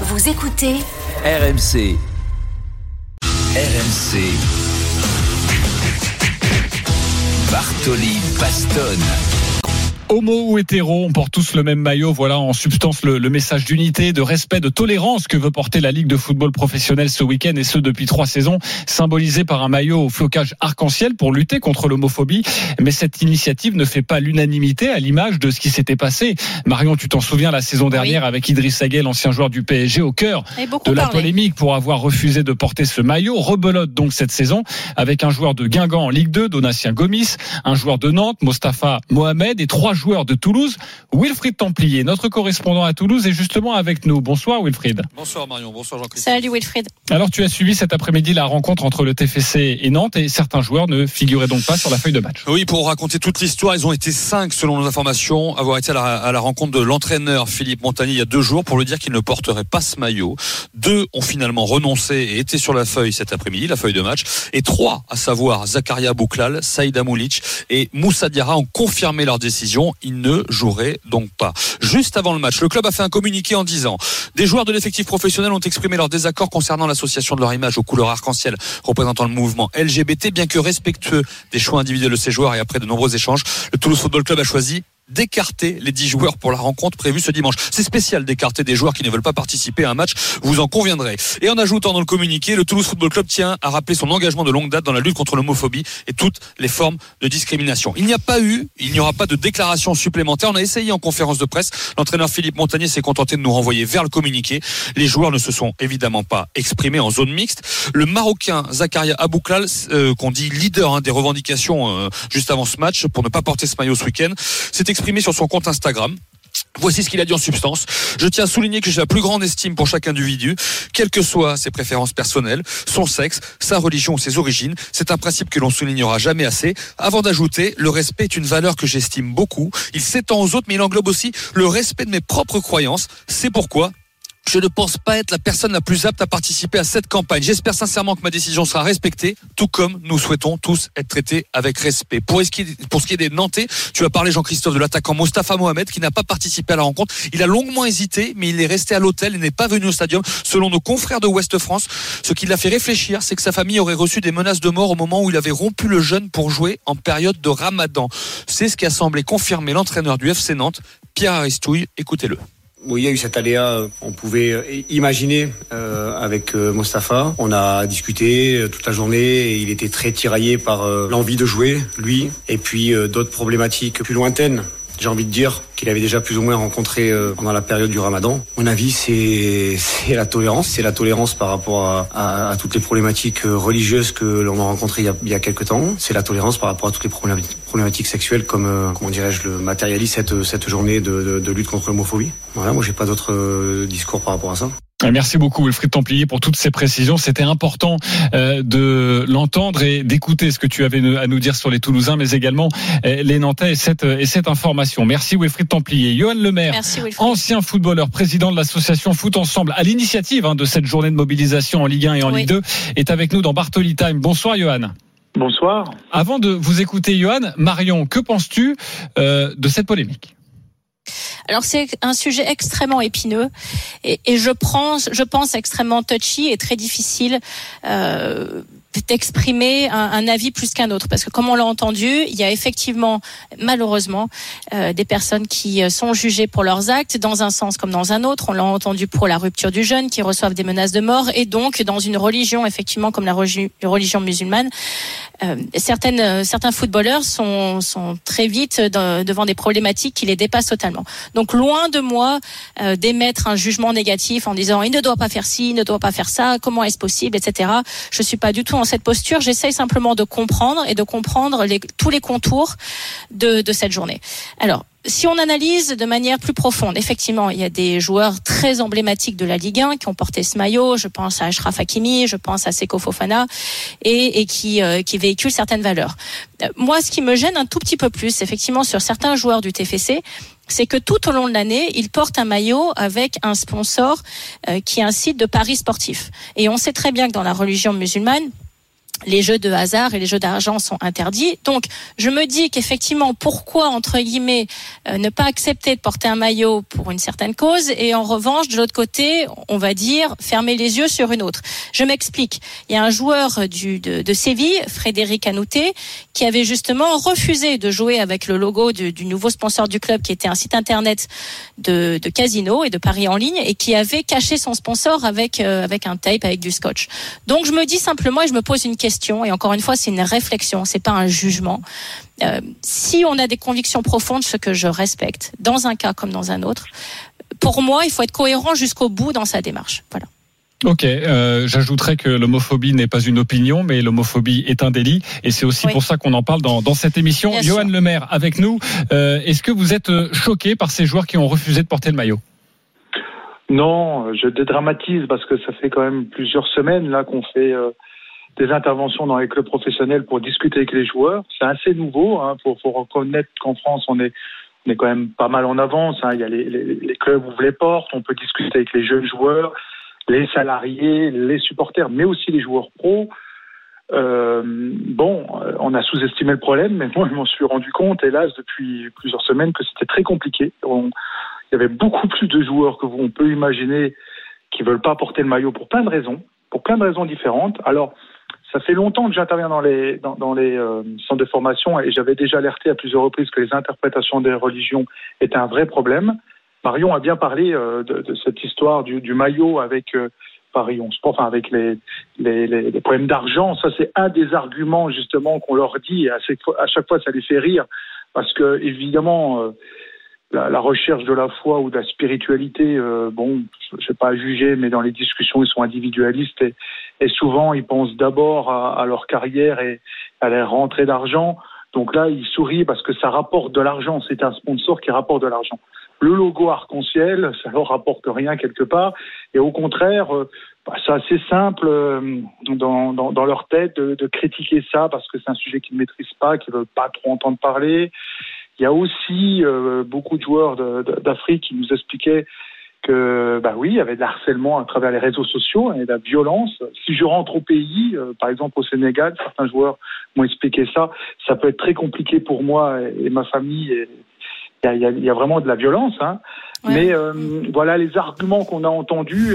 Vous écoutez RMC. RMC. Bartoli Bastonne. Homo ou hétéro, on porte tous le même maillot. Voilà en substance le, le message d'unité, de respect, de tolérance que veut porter la Ligue de football professionnel ce week-end et ce depuis trois saisons, symbolisé par un maillot au flocage arc-en-ciel pour lutter contre l'homophobie. Mais cette initiative ne fait pas l'unanimité à l'image de ce qui s'était passé. Marion, tu t'en souviens la saison dernière Oui. avec Idriss Gueye, l'ancien joueur du PSG, au cœur de la parlé. polémique pour avoir refusé de porter ce maillot. Rebelote donc cette saison avec un joueur de Guingamp en Ligue 2, Donatien Gomis, un joueur de Nantes, Mostafa Mohamed et trois joueurs de Toulouse, Wilfried Templier. Notre correspondant à Toulouse est justement avec nous. Bonsoir Wilfried. Bonsoir Marion, bonsoir Jean-Christophe. Salut Wilfried. Alors tu as suivi cet après-midi la rencontre entre le TFC et Nantes et certains joueurs ne figuraient donc pas sur la feuille de match. Oui, pour raconter toute l'histoire, ils ont été cinq, selon nos informations, à avoir été à la, à la rencontre de l'entraîneur Philippe Montagny il y a deux jours pour lui dire qu'il ne porterait pas ce maillot. Deux ont finalement renoncé et étaient sur la feuille cet après-midi, la feuille de match. Et trois, à savoir Zakaria Bouklal, Saïda Moulic et Moussa Diarra, ont confirmé leur décision. Ils ne joueraient donc pas. Juste avant le match, le club a fait un communiqué en disant des joueurs de l'effectif professionnel ont exprimé leur désaccord concernant l'association de leur image aux couleurs arc-en-ciel représentant le mouvement LGBT, bien que respectueux des choix individuels de ces joueurs et après de nombreux échanges, le Toulouse Football Club a choisi d'écarter les 10 joueurs pour la rencontre prévue ce dimanche. C'est spécial d'écarter des joueurs qui ne veulent pas participer à un match, vous en conviendrez. Et en ajoutant dans le communiqué, le Toulouse Football Club tient à rappeler son engagement de longue date dans la lutte contre l'homophobie et toutes les formes de discrimination. Il n'y a pas eu, il n'y aura pas de déclaration supplémentaire. On a essayé en conférence de presse. L'entraîneur Philippe Montagnier s'est contenté de nous renvoyer vers le communiqué. Les joueurs ne se sont évidemment pas exprimés en zone mixte. Le Marocain Zakaria Abouklal, euh, qu'on dit leader hein, des revendications euh, juste avant ce match pour ne pas porter ce maillot ce week-end, s'est exprimé sur son compte Instagram. Voici ce qu'il a dit en substance. Je tiens à souligner que j'ai la plus grande estime pour chaque individu, quelles que soient ses préférences personnelles, son sexe, sa religion ou ses origines. C'est un principe que l'on soulignera jamais assez. Avant d'ajouter, le respect est une valeur que j'estime beaucoup. Il s'étend aux autres, mais il englobe aussi le respect de mes propres croyances. C'est pourquoi je ne pense pas être la personne la plus apte à participer à cette campagne. J'espère sincèrement que ma décision sera respectée, tout comme nous souhaitons tous être traités avec respect. Pour ce qui est, des Nantais, tu as parlé, Jean-Christophe, de l'attaquant Mostafa Mohamed, qui n'a pas participé à la rencontre. Il a longuement hésité, mais il est resté à l'hôtel et n'est pas venu au stadium. Selon nos confrères de Ouest France, ce qui l'a fait réfléchir, c'est que sa famille aurait reçu des menaces de mort au moment où il avait rompu le jeûne pour jouer en période de ramadan. C'est ce qui a semblé confirmer l'entraîneur du FC Nantes, Pierre Aristouille. Écoutez-le. Oui, il y a eu cet aléa, on pouvait euh, imaginer euh, avec euh, Mostafa. On a discuté euh, toute la journée et il était très tiraillé par l'envie de jouer, lui, et puis d'autres problématiques plus lointaines. J'ai envie de dire qu'il avait déjà plus ou moins rencontré euh, pendant la période du ramadan. Mon avis, c'est la tolérance. C'est la tolérance par rapport à, toutes les problématiques euh, religieuses que l'on a rencontrées il y a, il quelques temps. C'est la tolérance par rapport à toutes les problématiques, sexuelles comme, euh, comment dirais-je, le matérialise cette, journée de, de- lutte contre l'homophobie. Voilà, moi j'ai pas d'autre discours par rapport à ça. Merci beaucoup Wilfried Templier pour toutes ces précisions. C'était important euh, de l'entendre et d'écouter ce que tu avais à nous dire sur les Toulousains, mais également euh, les Nantais et cette, et cette information. Merci Wilfried Templier. Johan Lemaire, ancien footballeur, président de l'association Foot Ensemble, à l'initiative hein, de cette journée de mobilisation en Ligue 1 et en Oui. Ligue 2, est avec nous dans Bartoli Time. Bonsoir Johan. Bonsoir. Avant de vous écouter Johan, Marion, que penses-tu euh, de cette polémique? Alors c'est un sujet extrêmement épineux et, je pense, je pense extrêmement touchy et très difficile euh, d'exprimer un, un avis plus qu'un autre parce que comme on l'a entendu, il y a effectivement malheureusement euh, des personnes qui euh, sont jugées pour leurs actes dans un sens comme dans un autre. On l'a entendu pour la rupture du jeûne, qui reçoivent des menaces de mort et donc dans une religion effectivement comme la religion musulmane, euh, certaines, euh, certains footballeurs sont, sont très vite de- devant des problématiques qui les dépassent totalement. Donc loin de moi euh, d'émettre un jugement négatif en disant il ne doit pas faire ci, il ne doit pas faire ça, comment est-ce possible, etc. Je suis pas du tout dans cette posture. J'essaye simplement de comprendre et de comprendre les, tous les contours de, de cette journée. Alors. Si on analyse de manière plus profonde, effectivement, il y a des joueurs très emblématiques de la Ligue 1 qui ont porté ce maillot. Je pense à Ashraf Hakimi, je pense à Seko Fofana, et, et qui, euh, qui véhiculent certaines valeurs. Euh, Moi, ce qui me gêne un tout petit peu plus, effectivement, sur certains joueurs du TFC, c'est que tout au long de l'année, ils portent un maillot avec un sponsor euh, qui est un site de paris sportif. Et on sait très bien que dans la religion musulmane, les jeux de hasard et les jeux d'argent sont interdits. Donc, je me dis qu'effectivement, pourquoi, entre guillemets, euh, ne pas accepter de porter un maillot pour une certaine cause et en revanche, de l'autre côté, on va dire, fermer les yeux sur une autre. Je m'explique. Il y a un joueur du, de, de Séville, Frédéric Anouté, qui avait justement refusé de jouer avec le logo du, du, nouveau sponsor du club, qui était un site internet de, de casino et de paris en ligne, et qui avait caché son sponsor avec, euh, avec un tape, avec du scotch. Donc, je me dis simplement, et je me pose une question, et encore une fois, c'est une réflexion, c'est pas un jugement. Euh, si on a des convictions profondes, ce que je respecte, dans un cas comme dans un autre, pour moi, il faut être cohérent jusqu'au bout dans sa démarche. Voilà. Ok, euh, j'ajouterais que l'homophobie n'est pas une opinion, mais l'homophobie est un délit, et c'est aussi oui. pour ça qu'on en parle dans, dans cette émission. Bien Johan Lemaire, avec nous, euh, est-ce que vous êtes choqué par ces joueurs qui ont refusé de porter le maillot? Non, je dédramatise parce que ça fait quand même plusieurs semaines là qu'on fait euh, des interventions dans les clubs professionnels pour discuter avec les joueurs. C'est assez nouveau. Il hein, faut, faut, reconnaître qu'en France, on est, on est quand même pas mal en avance. Hein. Il y a les, les, les, clubs ouvrent les portes. On peut discuter avec les jeunes joueurs, les salariés, les supporters, mais aussi les joueurs pros. Euh, bon, on a sous-estimé le problème, mais moi, je m'en suis rendu compte, hélas, depuis plusieurs semaines, que c'était très compliqué. On, il y avait beaucoup plus de joueurs que vous, on peut imaginer qui veulent pas porter le maillot pour plein de raisons, pour plein de raisons différentes. Alors, ça fait longtemps que j'interviens dans les, dans, dans les euh, centres de formation et j'avais déjà alerté à plusieurs reprises que les interprétations des religions étaient un vrai problème. Marion a bien parlé euh, de, de, cette histoire du, du maillot avec euh, Paris 11 Sport, enfin avec les, les, les, les problèmes d'argent. Ça, c'est un des arguments justement qu'on leur dit et à chaque, fois, à chaque fois ça les fait rire parce que évidemment euh, la, la, recherche de la foi ou de la spiritualité, euh, bon, je sais pas à juger, mais dans les discussions, ils sont individualistes et, et souvent ils pensent d'abord à, à, leur carrière et à la rentrée d'argent. Donc là, ils sourient parce que ça rapporte de l'argent. C'est un sponsor qui rapporte de l'argent. Le logo arc-en-ciel, ça leur rapporte rien quelque part. Et au contraire, euh, bah, c'est assez simple euh, dans, dans, dans, leur tête de, de critiquer ça parce que c'est un sujet qu'ils ne maîtrisent pas, qu'ils veulent pas trop entendre parler. Il y a aussi euh, beaucoup de joueurs d'Afrique qui nous expliquaient que, bah oui, il y avait de l'harcèlement à travers les réseaux sociaux et de la violence. Si je rentre au pays, euh, par exemple au Sénégal, certains joueurs m'ont expliqué ça, ça peut être très compliqué pour moi et, et ma famille. Il y, a, il y a, vraiment de la violence, hein. Ouais. mais euh, voilà les arguments qu'on a entendus.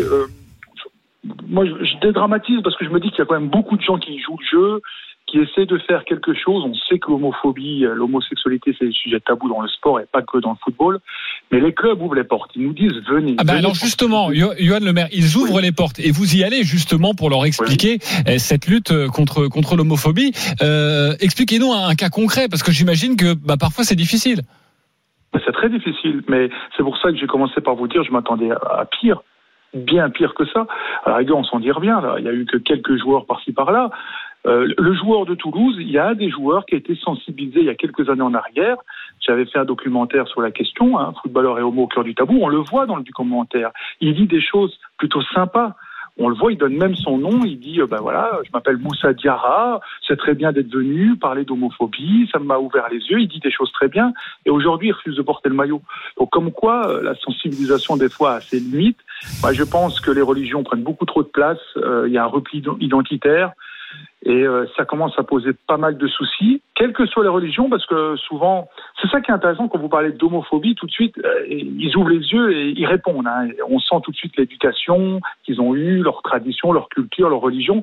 Moi, je, dédramatise parce que je me dis qu'il y a quand même beaucoup de gens qui jouent le jeu, qui essaient de faire quelque chose. On sait que l'homophobie, l'homosexualité, c'est des sujets tabous dans le sport et pas que dans le football. Mais les clubs ouvrent les portes. Ils nous disent venez. Ah ben venez alors justement, Johan Le Maire, ils ouvrent les portes et vous y allez justement pour leur expliquer oui. cette lutte contre contre l'homophobie. Euh, Expliquez-nous un, un, cas concret parce que j'imagine que bah, parfois c'est difficile. C'est très difficile, mais c'est pour ça que j'ai commencé par vous dire, je m'attendais à pire, bien pire que ça. À la rigueur, on s'en dit bien. Là. Il y a eu que quelques joueurs par-ci par-là. Euh, le joueur de Toulouse, il y a des joueurs qui étaient sensibilisés il y a quelques années en arrière. J'avais fait un documentaire sur la question, hein, footballeur et homo au cœur du tabou. On le voit dans le documentaire. Il dit des choses plutôt sympas. On le voit, il donne même son nom. Il dit, euh, ben voilà, je m'appelle Moussa Diarra. C'est très bien d'être venu parler d'homophobie. Ça m'a ouvert les yeux. Il dit des choses très bien. Et aujourd'hui, il refuse de porter le maillot. Donc, comme quoi, euh, la sensibilisation des fois a ses limites. Moi, je pense que les religions prennent beaucoup trop de place. Euh, il y a un repli identitaire. Et euh, ça commence à poser pas mal de soucis, quelles que soient les religions, parce que souvent, c'est ça qui est intéressant quand vous parlez d'homophobie, tout de suite, euh, ils ouvrent les yeux et ils répondent. Hein. On sent tout de suite l'éducation qu'ils ont eue, leur tradition, leur culture, leur religion,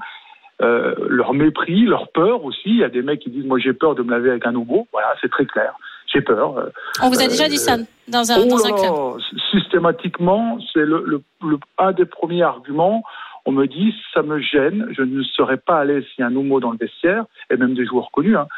euh, leur mépris, leur peur aussi. Il y a des mecs qui disent, moi j'ai peur de me laver avec un homo. Voilà, c'est très clair. J'ai peur. On vous a déjà dit ça dans un, oh dans un club Systématiquement, c'est le, le, le, un des premiers arguments on me dit ça me gêne, je ne serais pas l'aise s'il y a un homo dans le vestiaire, et même des joueurs connus, hein,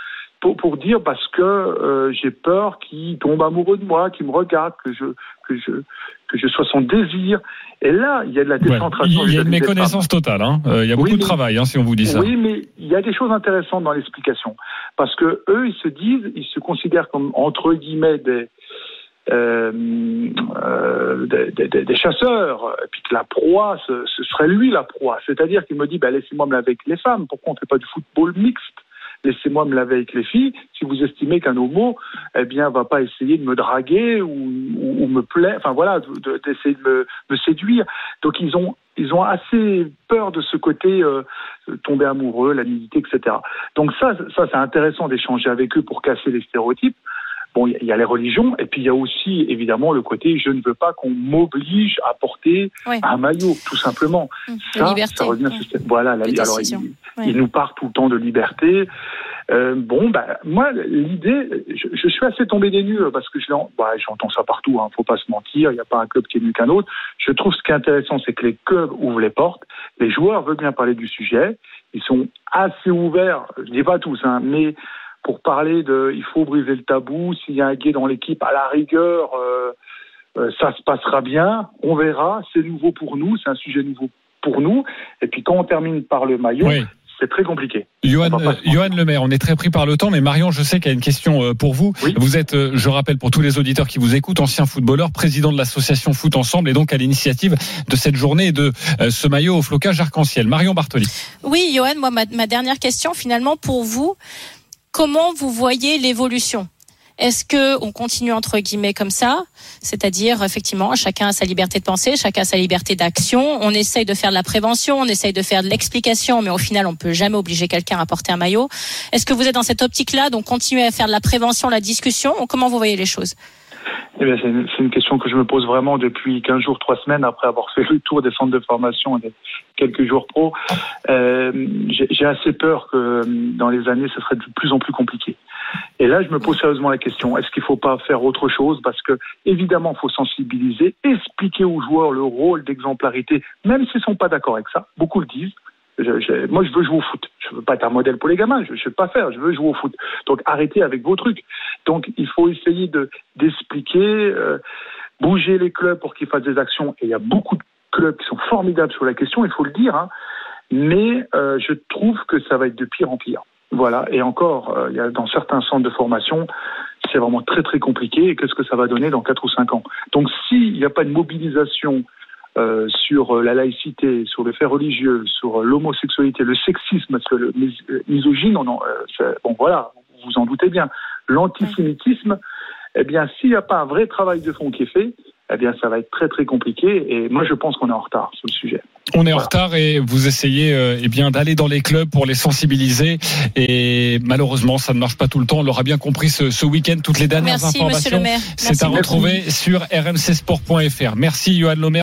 pour, pour dire parce que euh, j'ai peur qu'il tombe amoureux de moi, qu'il me regarde, que je, que, je, que je sois son désir. Et là, il y a de la décentration. Ouais, il y a une méconnaissance totale. Hein. Euh, il y a beaucoup oui, de travail, hein, si on vous dit ça. Oui, mais il y a des choses intéressantes dans l'explication. Parce que eux, ils se disent, ils se considèrent comme, entre guillemets, des, euh, euh, des, des, des, chasseurs, et puis que la proie, ce, ce serait lui la proie. C'est-à-dire qu'il me dit, bah, laissez-moi me laver avec les femmes, pourquoi on ne fait pas du football mixte? Laissez-moi me laver avec les filles. Si vous estimez qu'un homo, eh bien, va pas essayer de me draguer ou, ou, ou me plaire, enfin voilà, d'essayer de, me, me, séduire. Donc ils ont ils ont assez peur de ce côté euh, tomber amoureux, la nudité, etc. Donc ça, ça c'est intéressant d'échanger avec eux pour casser les stéréotypes. Bon, il y a les religions, et puis il y a aussi évidemment le côté je ne veux pas qu'on m'oblige à porter un maillot, tout simplement. Mmh, la Ça, liberté, ça revient ouais. ce- Voilà, la, alors il, ouais. il nous parle tout le temps de liberté. Euh, bon, bah, moi, l'idée, je, je suis assez tombé des nues parce que je bah, j'entends ça partout, hein, faut pas se mentir, il n'y a pas un club qui est mieux qu'un autre. Je trouve ce qui est intéressant, c'est que les clubs ouvrent les portes, les joueurs veulent bien parler du sujet, ils sont assez ouverts, je dis pas tous, hein, mais pour parler de, il faut briser le tabou, s'il y a un gay dans l'équipe, à la rigueur, euh, euh, ça se passera bien, on verra, c'est nouveau pour nous, c'est un sujet nouveau pour nous, et puis quand on termine par le maillot, Oui. c'est très compliqué. Johan, euh. Johan Lemaire, on est très pris par le temps, mais Marion, je sais qu'il y a une question pour vous. Oui. Vous êtes, je rappelle pour tous les auditeurs qui vous écoutent, ancien footballeur, président de l'association Foot Ensemble et donc à l'initiative de cette journée et de ce maillot au flocage arc-en-ciel. Marion Bartoli. Oui, Johan, moi, ma, ma dernière question, finalement, pour vous, comment vous voyez l'évolution? Est-ce que on continue entre guillemets comme ça, c'est-à-dire effectivement chacun a sa liberté de penser, chacun a sa liberté d'action. On essaye de faire de la prévention, on essaye de faire de l'explication, mais au final on peut jamais obliger quelqu'un à porter un maillot. Est-ce que vous êtes dans cette optique-là, donc continuer à faire de la prévention, la discussion. Comment vous voyez les choses? Eh c'est une, question que je me pose vraiment depuis 15 jours, 3 semaines, après avoir fait le tour des centres de formation et quelques jours pro. Euh, J'ai assez peur que dans les années, ce serait de plus en plus compliqué. Et là, je me pose sérieusement la question, est-ce qu'il ne faut pas faire autre chose? Parce que, évidemment, il faut sensibiliser, expliquer aux joueurs le rôle d'exemplarité, même s'ils ne sont pas d'accord avec ça. Beaucoup le disent. Moi, je veux jouer au foot. Je veux pas être un modèle pour les gamins. Je ne veux pas faire. Je veux jouer au foot. Donc, arrêtez avec vos trucs. Donc, il faut essayer de d'expliquer, euh, bouger les clubs pour qu'ils fassent des actions. Et il y a beaucoup de clubs qui sont formidables sur la question. Il faut le dire. Hein. Mais euh, je trouve que ça va être de pire en pire. Voilà. Et encore, euh, dans certains centres de formation, c'est vraiment très très compliqué. Et qu'est-ce que ça va donner dans 4 ou 5 ans? Donc, s'il n'y a pas de mobilisation euh, sur euh, la laïcité, sur le fait religieux, sur euh, l'homosexualité, le sexisme, parce que le mis- misogyne, on en, euh, bon voilà, vous vous en doutez bien, l'antisémitisme, eh bien, s'il n'y a pas un vrai travail de fond qui est fait, eh bien, ça va être très très compliqué. Et moi, je pense qu'on est en retard sur le sujet. On est en retard et vous essayez euh, eh bien d'aller dans les clubs pour les sensibiliser et malheureusement ça ne marche pas tout le temps. On l'aura bien compris ce, ce week-end. Toutes les dernières Merci, Monsieur informations, le maire. c'est à retrouver sur rmcsport.fr. Merci Johan Lomer.